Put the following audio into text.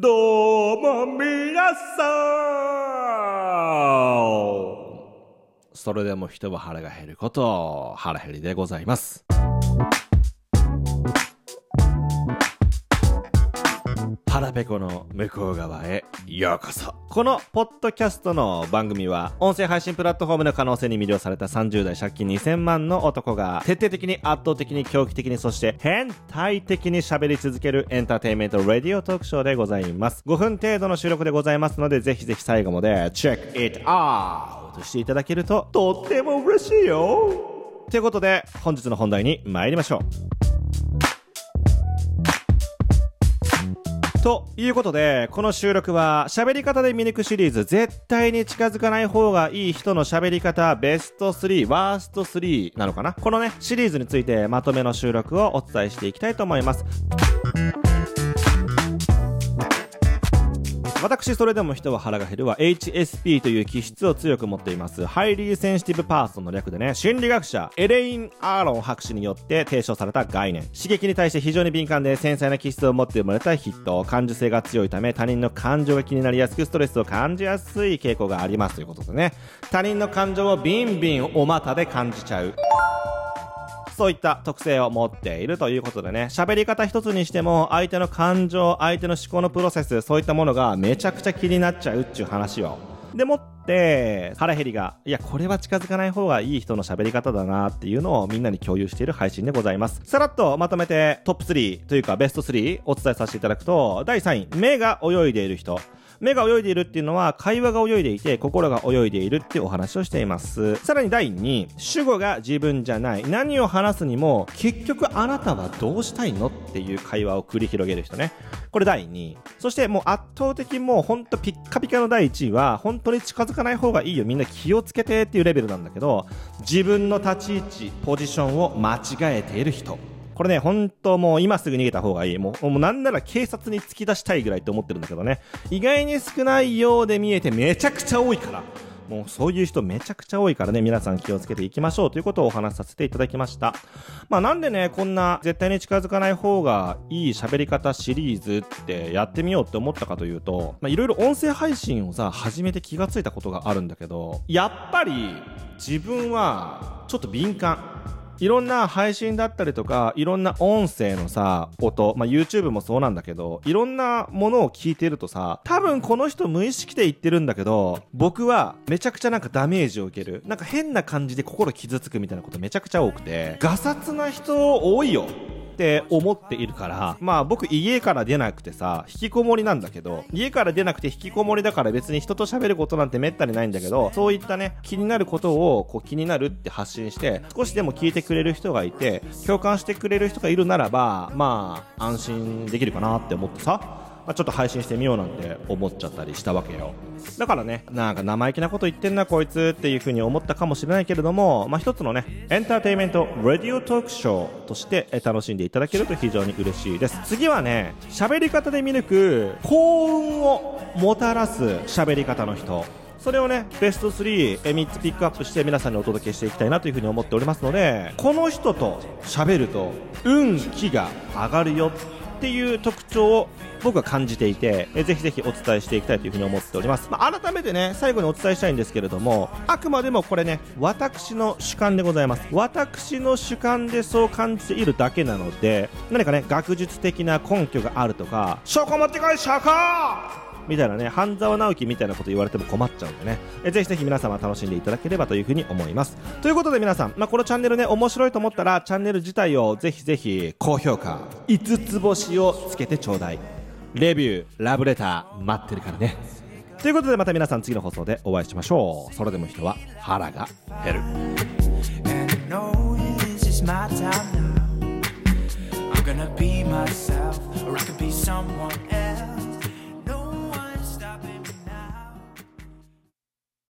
どうも皆さんそれでも人は腹が減ること、腹減りでございます。腹ペコの向こう側へようこそ。このポッドキャストの番組は、音声配信プラットフォームの可能性に魅了された30代借金2000万の男が、徹底的に圧倒的に狂気的に、そして変態的に喋り続けるエンターテインメントラディオトークショーでございます。5分程度の収録でございますので、ぜひぜひ最後まで、チェック it out していただけると、とっても嬉しいよということで、本日の本題に参りましょう。ということで、この収録は喋り方で見抜くシリーズ絶対に近づかない方がいい人の喋り方ベスト3、ワースト3なのかな？このね、シリーズについてまとめの収録をお伝えしていきたいと思います。私、それでも人は腹が減るは HSP という気質を強く持っています。 Highly Sensitive Person の略でね、心理学者エレイン・アーロン博士によって提唱された概念。刺激に対して非常に敏感で繊細な気質を持って生まれた人。感受性が強いため他人の感情が気になりやすくストレスを感じやすい傾向がありますということでね。他人の感情をビンビンお股で感じちゃう。そういった特性を持っているということでね、喋り方一つにしても、相手の感情、相手の思考のプロセス、そういったものがめちゃくちゃ気になっちゃうっていう話を。でもって、腹減りが、いや、これは近づかない方がいい人の喋り方だなっていうのをみんなに共有している配信でございます。さらっとまとめてトップ3というかベスト3お伝えさせていただくと、第3位、目が泳いでいる人。目が泳いでいるっていうのは会話が泳いでいて心が泳いでいるってお話をしています。さらに第2位、主語が自分じゃない。何を話すにも結局あなたはどうしたいのっていう会話を繰り広げる人ね。これ第2位。そしてもう圧倒的もうほんとピッカピカの第1位は本当に近づかない方がいいよ。みんな気をつけてっていうレベルなんだけど、自分の立ち位置、ポジションを間違えている人。これね、本当もう今すぐ逃げた方がいい。もう、もうなんなら警察に突き出したいぐらいって思ってるんだけどね。意外に少ないようで見えてめちゃくちゃ多いから。もうそういう人めちゃくちゃ多いからね、皆さん気をつけていきましょうということをお話しさせていただきました。まあなんでね、こんな絶対に近づかない方がいい喋り方シリーズってやってみようって思ったかというと、まあいろいろ音声配信をさ、始めて気がついたことがあるんだけど、やっぱり自分はちょっと敏感。いろんな配信だったりとか、いろんな音声のさ、音、まあ、YouTube もそうなんだけど、いろんなものを聞いてるとさ、多分この人無意識で言ってるんだけど、僕はめちゃくちゃなんかダメージを受ける。なんか変な感じで心傷つくみたいなことめちゃくちゃ多くて、ガサツな人多いよ。って思っているから、まあ僕家から出なくてさ、引きこもりなんだけど、家から出なくて引きこもりだから別に人と喋ることなんてめったにないんだけど、そういったね、気になることをこう気になるって発信して、少しでも聞いてくれる人がいて、共感してくれる人がいるならば、まあ安心できるかなって思ってさ、まあ、ちょっと配信してみようなんて思っちゃったりしたわけよ。だからね、なんか生意気なこと言ってんなこいつっていう風に思ったかもしれないけれども、まあ一つのね、エンターテインメント、ラディオトークショーとしてえ楽しんでいただけると非常に嬉しいです。次はね、喋り方で見抜く幸運をもたらす喋り方の人。それをね、ベスト3、え3つピックアップして皆さんにお届けしていきたいなというふうに思っておりますので、この人と喋ると、運気が上がるよっていう特徴を僕は感じていて、えぜひぜひお伝えしていきたいというふうに思っております。まあ、改めてね、最後にお伝えしたいんですけれども、あくまでもこれね、私の主観でございます。私の主観でそう感じているだけなので、何かね、学術的な根拠があるとか、証拠持ってこい、証拠みたいなね、半沢直樹みたいなこと言われても困っちゃうんでね、えぜひぜひ皆様楽しんでいただければというふうに思います。ということで皆さん、まあ、このチャンネルね、面白いと思ったら、チャンネル自体をぜひぜひ高評価、5つ星をつけてちょうだい。レビューラブレター待ってるからね。ということでまた皆さん次の放送でお会いしましょう。それでも人は腹が減る。And I know this is my time now. I'm gonna be myself.